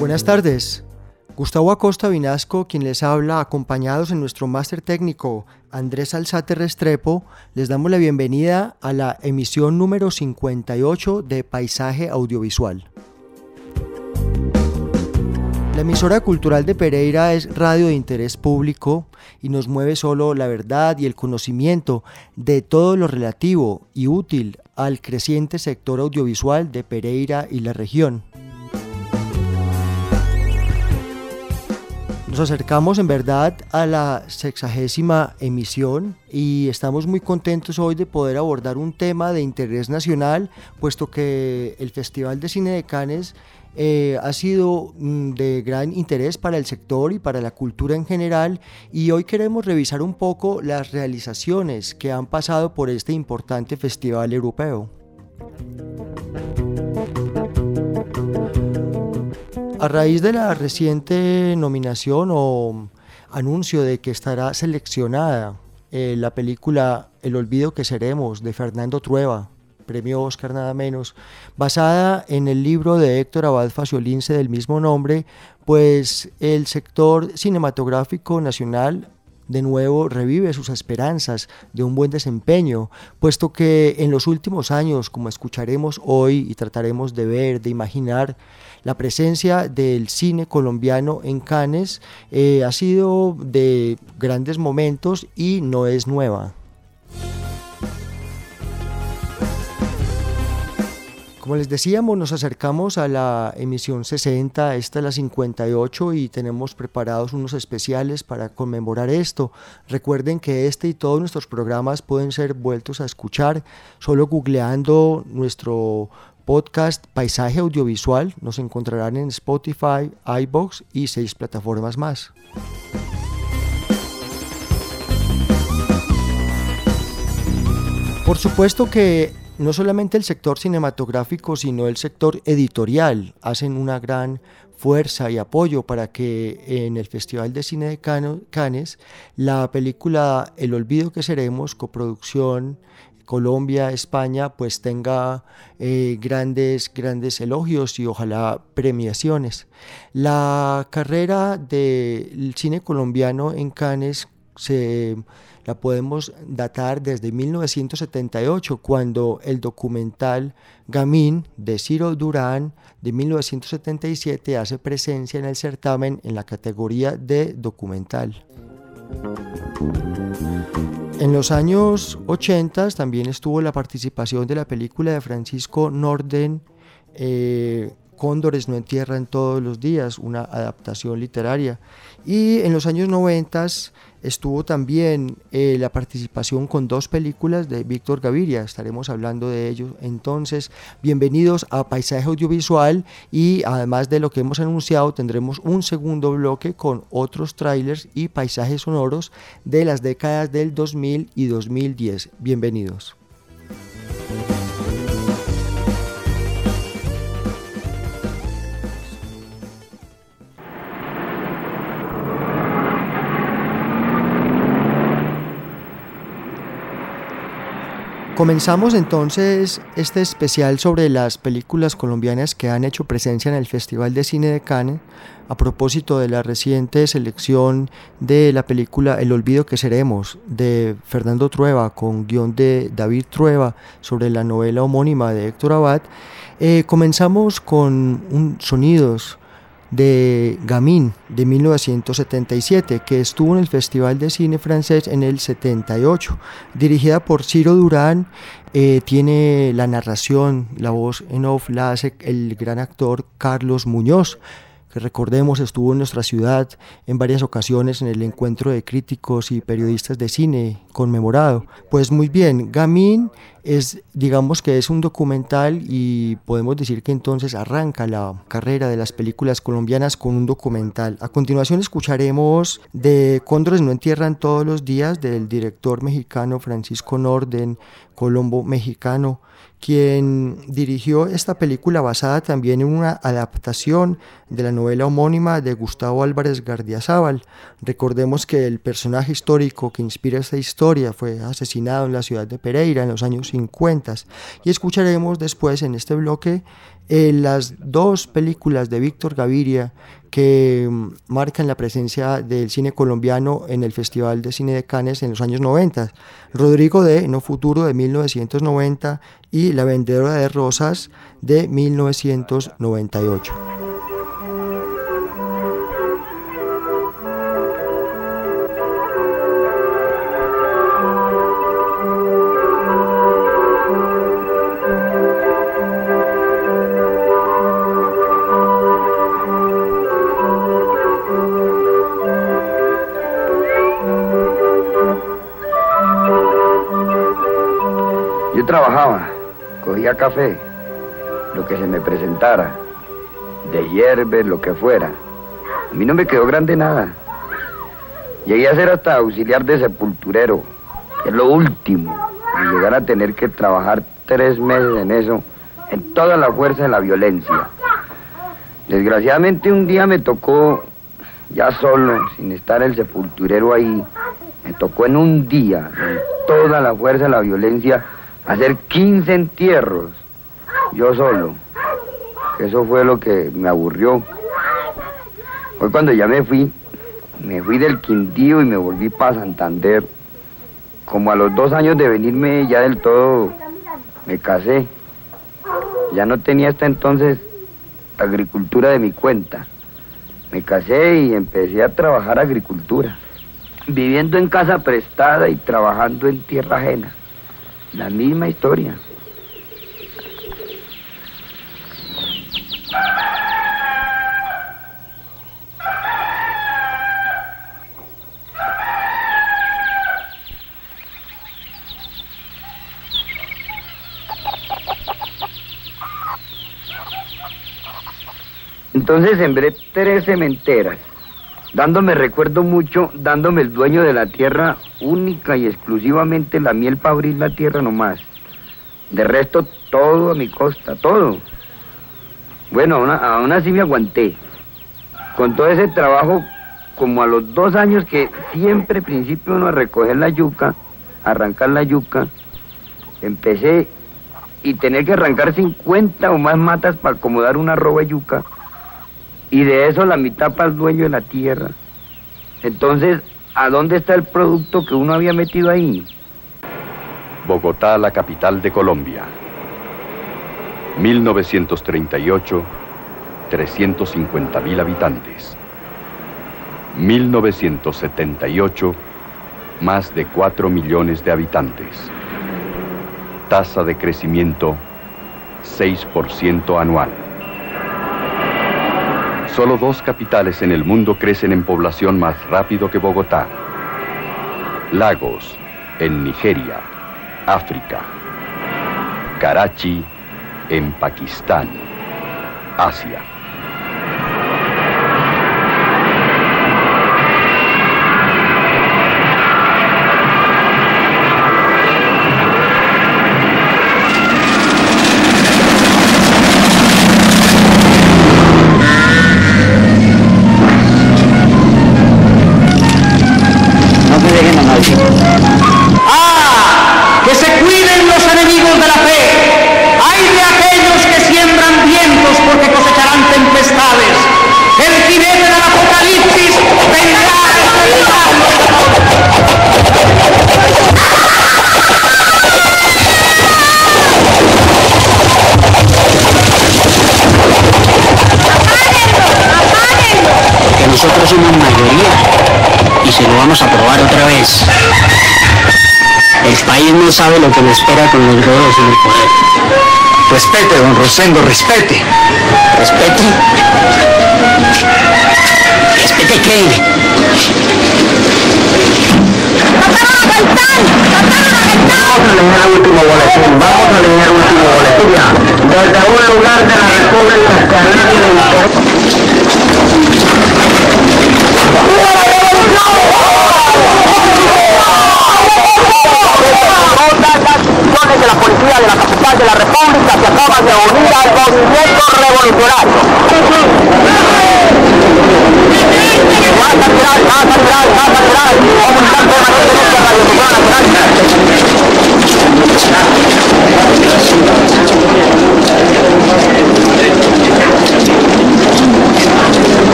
Buenas tardes. Gustavo Acosta Vinasco, quien les habla, acompañados en nuestro máster técnico Andrés Alzate Restrepo, les damos la bienvenida a la emisión número 58 de Paisaje Audiovisual. La emisora cultural de Pereira es radio de interés público y nos mueve solo la verdad y el conocimiento de todo lo relativo y útil al creciente sector audiovisual de Pereira y la región. Nos acercamos en verdad a la sexagésima emisión y estamos muy contentos hoy de poder abordar un tema de interés nacional, puesto que el Festival de Cine de Cannes eh, ha sido mm, de gran interés para el sector y para la cultura en general y hoy queremos revisar un poco las realizaciones que han pasado por este importante festival europeo. A raíz de la reciente nominación o anuncio de que estará seleccionada eh, la película El olvido que seremos de Fernando Trueba, premio Oscar nada menos, basada en el libro de Héctor Abad Faciolince del mismo nombre, pues el sector cinematográfico nacional de nuevo revive sus esperanzas de un buen desempeño, puesto que en los últimos años, como escucharemos hoy y trataremos de ver, de imaginar, la presencia del cine colombiano en Cannes eh, ha sido de grandes momentos y no es nueva. Como les decíamos, nos acercamos a la emisión 60, esta es la 58 y tenemos preparados unos especiales para conmemorar esto. Recuerden que este y todos nuestros programas pueden ser vueltos a escuchar solo googleando nuestro podcast Paisaje Audiovisual. Nos encontrarán en Spotify, iBox y seis plataformas más. Por supuesto que no solamente el sector cinematográfico, sino el sector editorial hacen una gran fuerza y apoyo para que en el Festival de Cine de Cannes la película El Olvido que Seremos, coproducción Colombia, España, pues tenga eh, grandes, grandes elogios y ojalá premiaciones. La carrera del cine colombiano en Cannes se la podemos datar desde 1978, cuando el documental Gamín de Ciro Durán de 1977 hace presencia en el certamen en la categoría de documental. En los años 80 también estuvo la participación de la película de Francisco Norden, eh, Cóndores no entierran todos los días, una adaptación literaria. Y en los años 90 estuvo también eh, la participación con dos películas de Víctor Gaviria, estaremos hablando de ello entonces. Bienvenidos a Paisaje Audiovisual y además de lo que hemos anunciado tendremos un segundo bloque con otros trailers y paisajes sonoros de las décadas del 2000 y 2010. Bienvenidos. Comenzamos entonces este especial sobre las películas colombianas que han hecho presencia en el Festival de Cine de Cannes a propósito de la reciente selección de la película El olvido que seremos de Fernando Trueba con guion de David Trueba sobre la novela homónima de Héctor Abad. Eh, comenzamos con un, sonidos de Gamin de 1977, que estuvo en el Festival de Cine Francés en el 78, dirigida por Ciro Durán. Eh, tiene la narración, la voz en off la hace el gran actor Carlos Muñoz que recordemos estuvo en nuestra ciudad en varias ocasiones en el encuentro de críticos y periodistas de cine conmemorado. Pues muy bien, Gamín es, digamos que es un documental y podemos decir que entonces arranca la carrera de las películas colombianas con un documental. A continuación escucharemos de Cóndores no entierran todos los días del director mexicano Francisco Norden, Colombo mexicano quien dirigió esta película basada también en una adaptación de la novela homónima de Gustavo Álvarez Gardiazabal. Recordemos que el personaje histórico que inspira esta historia fue asesinado en la ciudad de Pereira en los años 50 y escucharemos después en este bloque eh, las dos películas de Víctor Gaviria que mm, marcan la presencia del cine colombiano en el Festival de Cine de Cannes en los años 90. Rodrigo de No Futuro de 1990 y La Vendedora de Rosas de 1998. Café, lo que se me presentara, de hierbas, lo que fuera. A mí no me quedó grande nada. Llegué a ser hasta auxiliar de sepulturero, que es lo último, y llegar a tener que trabajar tres meses en eso, en toda la fuerza de la violencia. Desgraciadamente un día me tocó, ya solo, sin estar el sepulturero ahí, me tocó en un día, en toda la fuerza de la violencia, hacer 15 entierros, yo solo. Eso fue lo que me aburrió. Fue cuando ya me fui, me fui del Quindío y me volví para Santander. Como a los dos años de venirme ya del todo, me casé. Ya no tenía hasta entonces agricultura de mi cuenta. Me casé y empecé a trabajar agricultura, viviendo en casa prestada y trabajando en tierra ajena. La misma historia. Entonces sembré tres cementeras dándome recuerdo mucho, dándome el dueño de la tierra única y exclusivamente la miel para abrir la tierra nomás. De resto, todo a mi costa, todo. Bueno, aún, así me aguanté. Con todo ese trabajo, como a los dos años que siempre principio uno a recoger la yuca, arrancar la yuca, empecé y tener que arrancar 50 o más matas para acomodar una roba yuca y de eso la mitad para el dueño de la tierra. Entonces, ¿a dónde está el producto que uno había metido ahí? Bogotá, la capital de Colombia. 1938, 350 mil habitantes. 1978, más de 4 millones de habitantes. Tasa de crecimiento 6% anual. Solo dos capitales en el mundo crecen en población más rápido que Bogotá. Lagos, en Nigeria, África. Karachi, en Pakistán, Asia. que se cuiden los enemigos de la fe. Hay de aquellos que siembran vientos porque cosecharán tempestades. El jinete del apocalipsis vendrá a Porque nosotros somos mayoría y se lo vamos a probar otra vez. El país no sabe lo que le espera con los gordos en el poder. Respete, don Rosendo, respete. ¿Respete? ¿Respete qué? Vamos a leer el último boletín, vamos a leer el último boletín. Desde un lugar de la República Canadiense.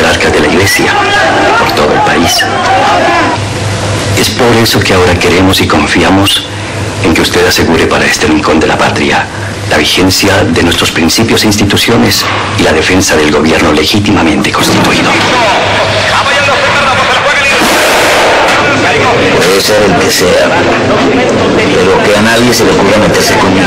Jerarcas de la iglesia, por todo el país. Es por eso que ahora queremos y confiamos en que usted asegure para este rincón de la patria la vigencia de nuestros principios e instituciones y la defensa del gobierno legítimamente constituido. Puede ser el que sea, pero que a nadie se le ocurra meterse conmigo.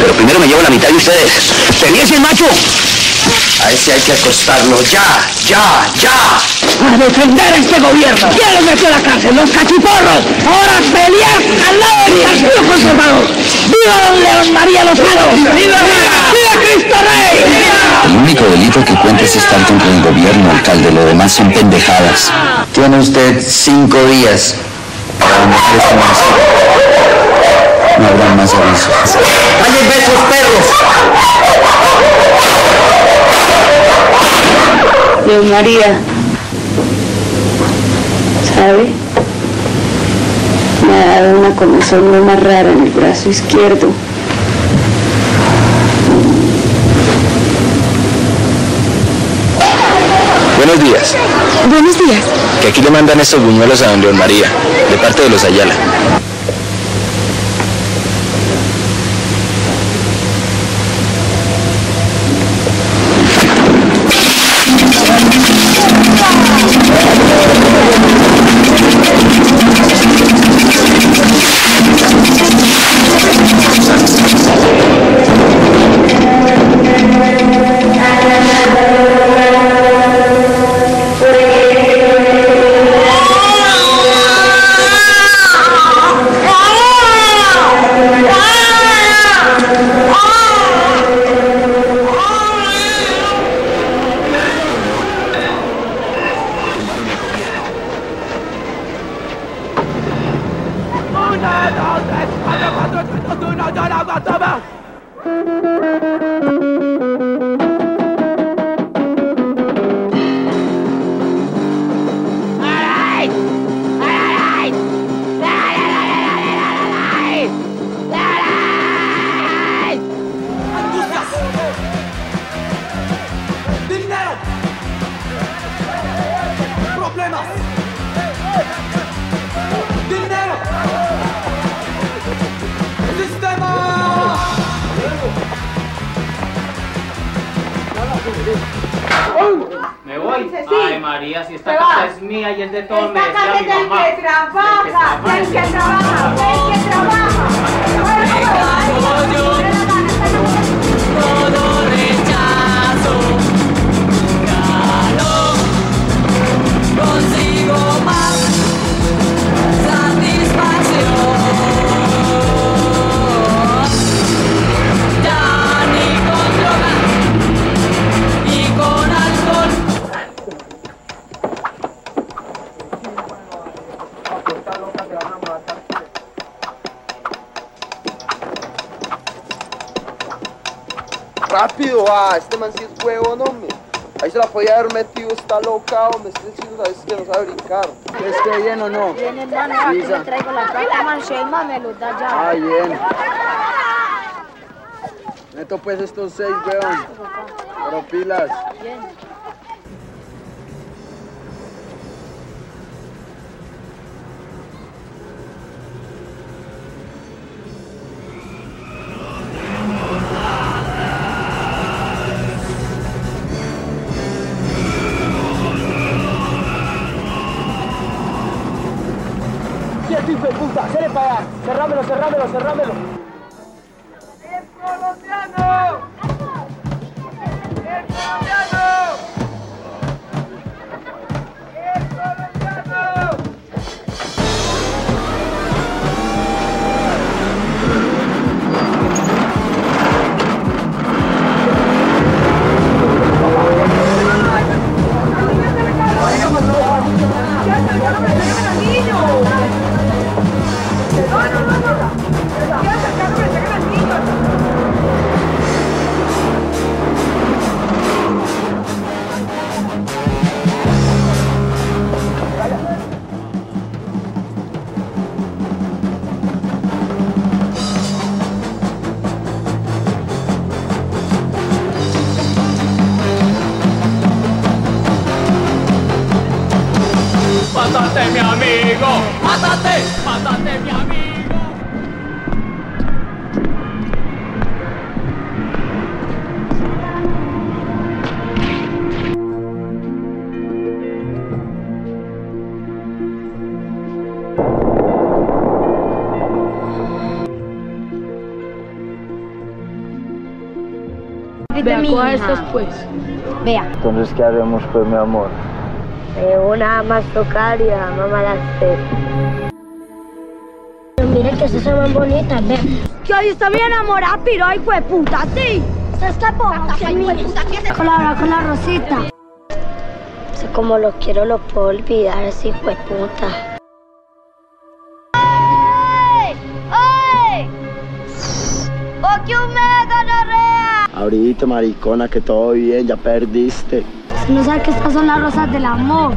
Pero primero me llevo la mitad de ustedes. ¡Tenía el macho! A ese hay que acostarlo ya, ya, ya. A defender a este gobierno. ¿Quién los metió a la cárcel? Los cachiporros. Ahora pelear al lado del partido conservador. ¡Viva don León María Lozano! ¡Viva, ¡Viva Cristo Rey! El único delito que cuenta es estar contra el gobierno, alcalde. Lo demás son pendejadas. Tiene usted cinco días para demorar esta. No habrá más avisos. ¡Cállenme esos perros! León María, ¿sabe? Me ha dado una comezón muy más rara en el brazo izquierdo. Buenos días. Buenos días. Que aquí le mandan estos buñuelos a don León María, de parte de los Ayala. Me podía haber metido, está loca, hombre. Este chico sabes que no sabe brincar. ¿Esté bien o no? Bien, hermano, aquí le traigo la plata, man, Shema me lo da ya. Ah, bien. Meto pues estos seis, weón. Pero pilas. Bien. ¡Sale para! ¡Cerrámelo, cerrámelo, cerrámelo! Vea, coja estos pues. Vea. Entonces, ¿qué haremos, pues, mi amor? Eh, una más tocar y la mamá las tres. Miren que estas son más bonitas, ve. Que hoy está bien enamorada, pero ay, fue puta, sí. ¿Sabes qué ponga? Con la, con la rosita. Si como los quiero, los puedo olvidar, sí, fue puta. ¡Ay! ¡Ay! ¡O que un mega gonorrea! Ahorita, maricona, que todo bien, ya perdiste. No sabes que estas son las rosas del amor.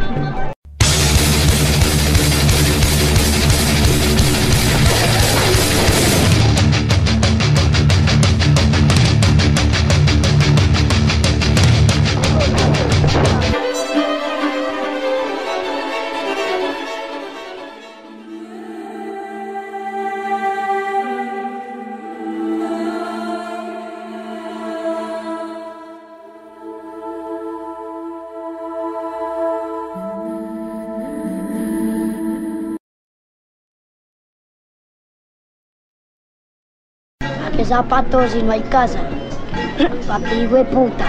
Qué zapatos si no hay casa? Papi, hijo de puta.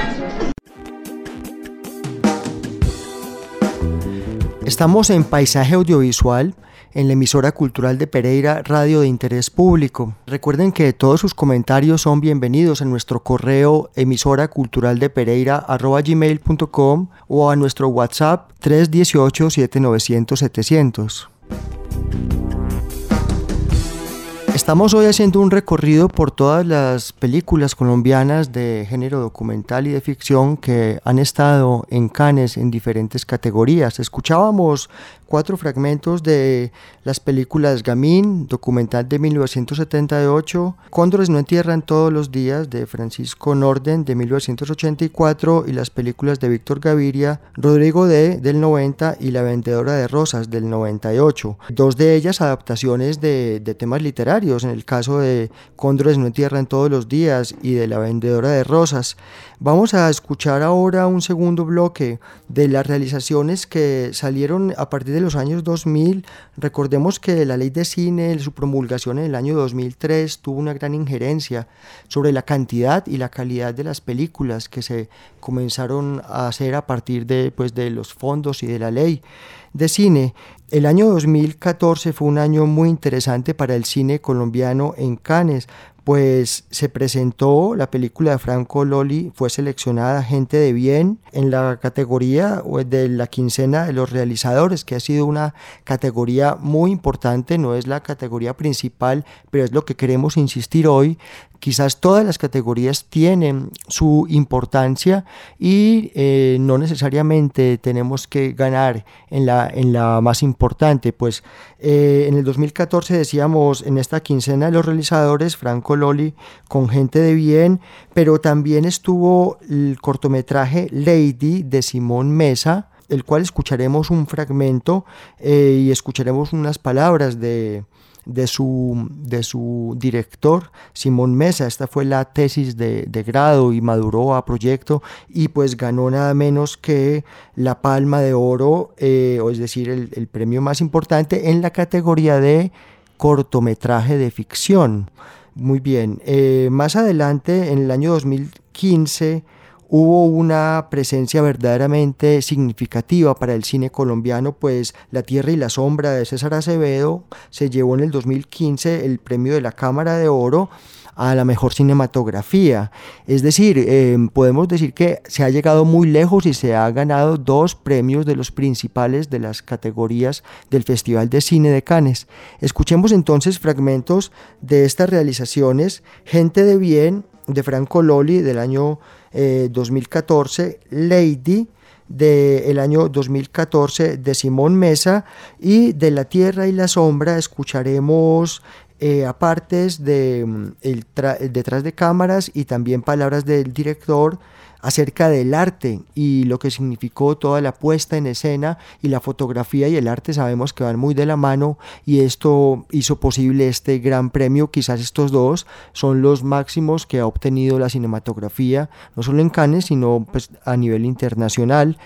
Estamos en Paisaje Audiovisual, en la emisora cultural de Pereira, Radio de Interés Público. Recuerden que todos sus comentarios son bienvenidos en nuestro correo emisora cultural de Pereira gmail.com o a nuestro WhatsApp 318 7900 700. Estamos hoy haciendo un recorrido por todas las películas colombianas de género documental y de ficción que han estado en Cannes en diferentes categorías. Escuchábamos cuatro fragmentos de las películas Gamín, documental de 1978, Cóndores no entierran todos los días de Francisco Norden de 1984 y las películas de Víctor Gaviria, Rodrigo D del 90 y La vendedora de rosas del 98. Dos de ellas adaptaciones de, de temas literarios, en el caso de Cóndores no entierran todos los días y de La vendedora de rosas. Vamos a escuchar ahora un segundo bloque de las realizaciones que salieron a partir de los años 2000. Recordemos que la ley de cine, su promulgación en el año 2003, tuvo una gran injerencia sobre la cantidad y la calidad de las películas que se comenzaron a hacer a partir de, pues, de los fondos y de la ley de cine. El año 2014 fue un año muy interesante para el cine colombiano en Cannes pues se presentó la película de Franco Loli, fue seleccionada Gente de Bien en la categoría de la quincena de los realizadores, que ha sido una categoría muy importante, no es la categoría principal, pero es lo que queremos insistir hoy, Quizás todas las categorías tienen su importancia y eh, no necesariamente tenemos que ganar en la, en la más importante. Pues eh, en el 2014 decíamos en esta quincena de los realizadores, Franco Loli con gente de bien, pero también estuvo el cortometraje Lady de Simón Mesa, el cual escucharemos un fragmento eh, y escucharemos unas palabras de, de su, de su director, Simón Mesa. Esta fue la tesis de, grado y maduró a proyecto y pues ganó nada menos que la palma de oro, eh, o es decir, el, premio más importante en la categoría de cortometraje de ficción. Muy bien, eh, más adelante, en el año 2015, hubo una presencia verdaderamente significativa para el cine colombiano, pues La Tierra y la Sombra de César Acevedo. Se llevó en el 2015 el premio de la Cámara de Oro a la mejor cinematografía. Es decir, em, podemos decir que se ha llegado muy lejos y se ha ganado dos premios de los principales de las categorías del Festival de Cine de Cannes. Escuchemos entonces fragmentos de estas realizaciones. Gente de Bien de Franco Loli del año 2014, eh, Lady del año 2014 de Simón Mesa y de La Tierra y la Sombra escucharemos eh, apartes de mm, detrás de cámaras y también palabras del director acerca del arte y lo que significó toda la puesta en escena y la fotografía y el arte. Sabemos que van muy de la mano y esto hizo posible este gran premio, quizás estos dos son los máximos que ha obtenido la cinematografía, no solo en Cannes, sino pues, a nivel internacional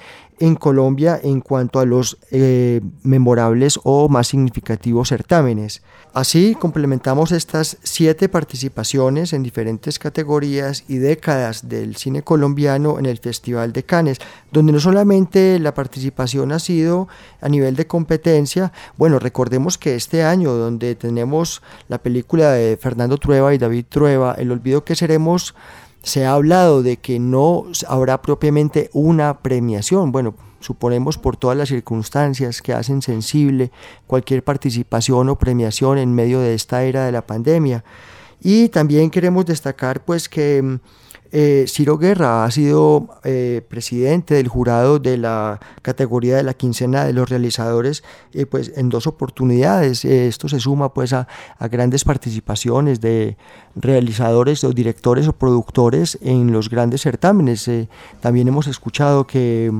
en Colombia en cuanto a los eh, memorables o más significativos certámenes. Así complementamos estas siete participaciones en diferentes categorías y décadas del cine colombiano en el Festival de Cannes, donde no solamente la participación ha sido a nivel de competencia, bueno, recordemos que este año donde tenemos la película de Fernando Trueba y David Trueba, El olvido que seremos, se ha hablado de que no habrá propiamente una premiación. Bueno, suponemos por todas las circunstancias que hacen sensible cualquier participación o premiación en medio de esta era de la pandemia. Y también queremos destacar pues que mm, eh, Ciro Guerra ha sido eh, presidente del jurado de la categoría de la quincena de los realizadores eh, pues en dos oportunidades. esto se suma pues a, grandes participaciones de realizadores o directores o productores en los grandes certámenes. también hemos escuchado que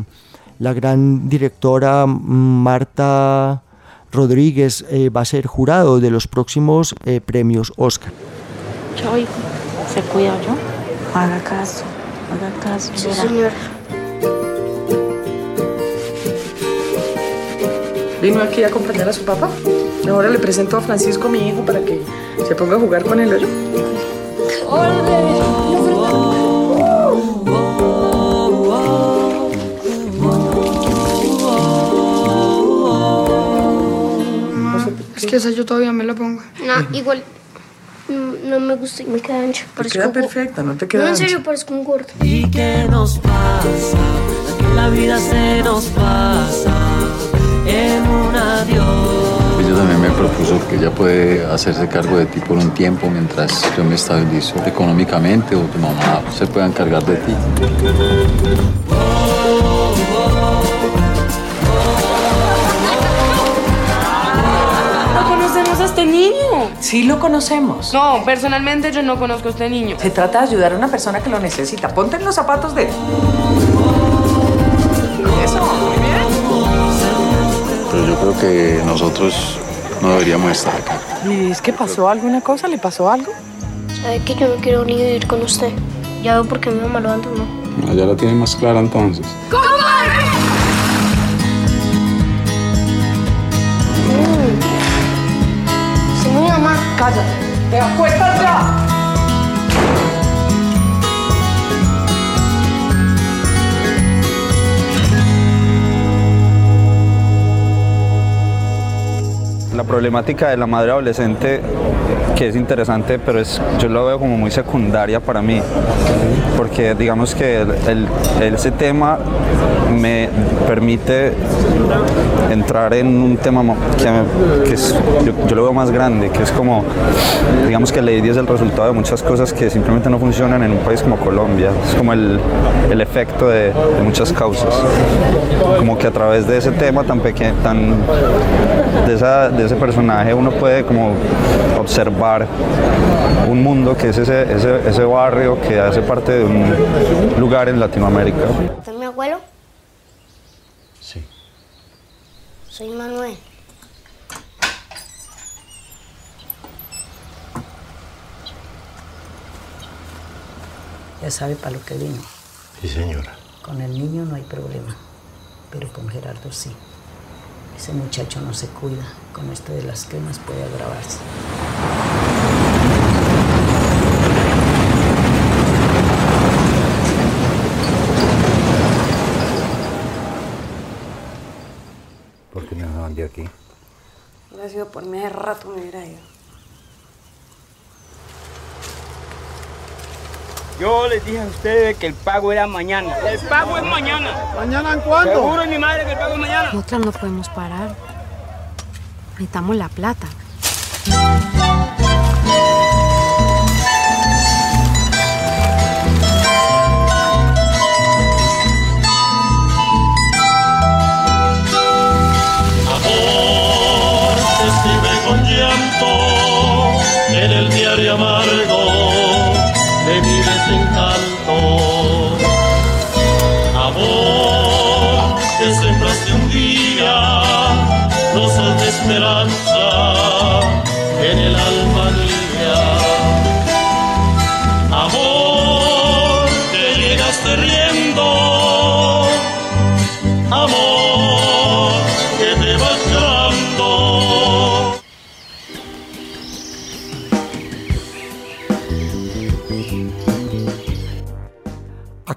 la gran directora Marta Rodríguez va a ser jurado de los próximos premios Oscar. se cuida yo. Haga caso, haga caso. Sí, señora. ¿Vino aquí a acompañar a su papá? Ahora le presento a Francisco, mi hijo, para que se ponga a jugar con el hoyo. Es que esa yo todavía me la pongo. No, igual no me gusta y me queda ancha. Te queda perfecta, no te queda No, en serio, parezco un gordo. ¿Y qué nos pasa? Que la vida se nos pasa en un adiós. Ella también me propuso que ella puede hacerse cargo de ti por un tiempo mientras yo me estabilizo económicamente o tu mamá se pueda encargar de ti. Sí lo conocemos. No, personalmente yo no conozco a este niño. Se trata de ayudar a una persona que lo necesita. Ponte en los zapatos de él. Eso, muy bien. Pero yo creo que nosotros no deberíamos estar acá. ¿Y es que pasó alguna cosa? ¿Le pasó algo? Sabe que yo no quiero ni vivir con usted. Ya veo por qué mi mamá lo abandonó. No, ya lo tiene más clara entonces. ¿Cómo? Cállate. ¡Te acuestas ya! La problemática de la madre adolescente, que es interesante, pero es, yo lo veo como muy secundaria para mí, porque digamos que el, ese tema me permite entrar en un tema que, es, yo, lo veo más grande, que es como, digamos que Lady es el resultado de muchas cosas que simplemente no funcionan en un país como Colombia, es como el, el efecto de, muchas causas, como que a través de ese tema tan pequeño, tan de, esa, ese personaje uno puede como observar un mundo que es ese, ese, ese barrio que hace parte de un lugar en Latinoamérica. ¿Usted es mi abuelo? Sí. Soy Manuel. Ya sabe para lo que vino. Sí, señora. Con el niño no hay problema, pero con Gerardo sí. Ese muchacho no se cuida. Con esto de las quemas puede agravarse. ¿Por qué no van de aquí? Hubiera sido por mí hace rato me hubiera ido. Yo les dije a ustedes que el pago era mañana. El pago es mañana. ¿Mañana en cuánto? Seguro mi madre que el pago es mañana. Nosotras no podemos parar. Necesitamos la plata.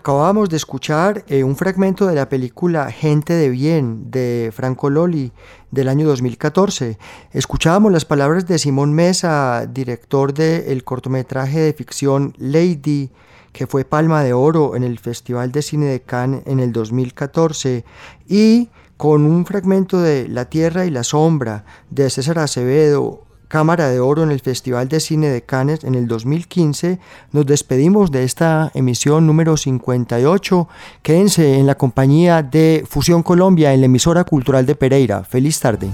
Acabamos de escuchar eh, un fragmento de la película Gente de Bien de Franco Loli del año 2014. Escuchábamos las palabras de Simón Mesa, director del cortometraje de ficción Lady, que fue Palma de Oro en el Festival de Cine de Cannes en el 2014, y con un fragmento de La Tierra y la Sombra de César Acevedo, Cámara de Oro en el Festival de Cine de Cannes en el 2015, nos despedimos de esta emisión número 58. Quédense en la compañía de Fusión Colombia en la emisora cultural de Pereira. Feliz tarde.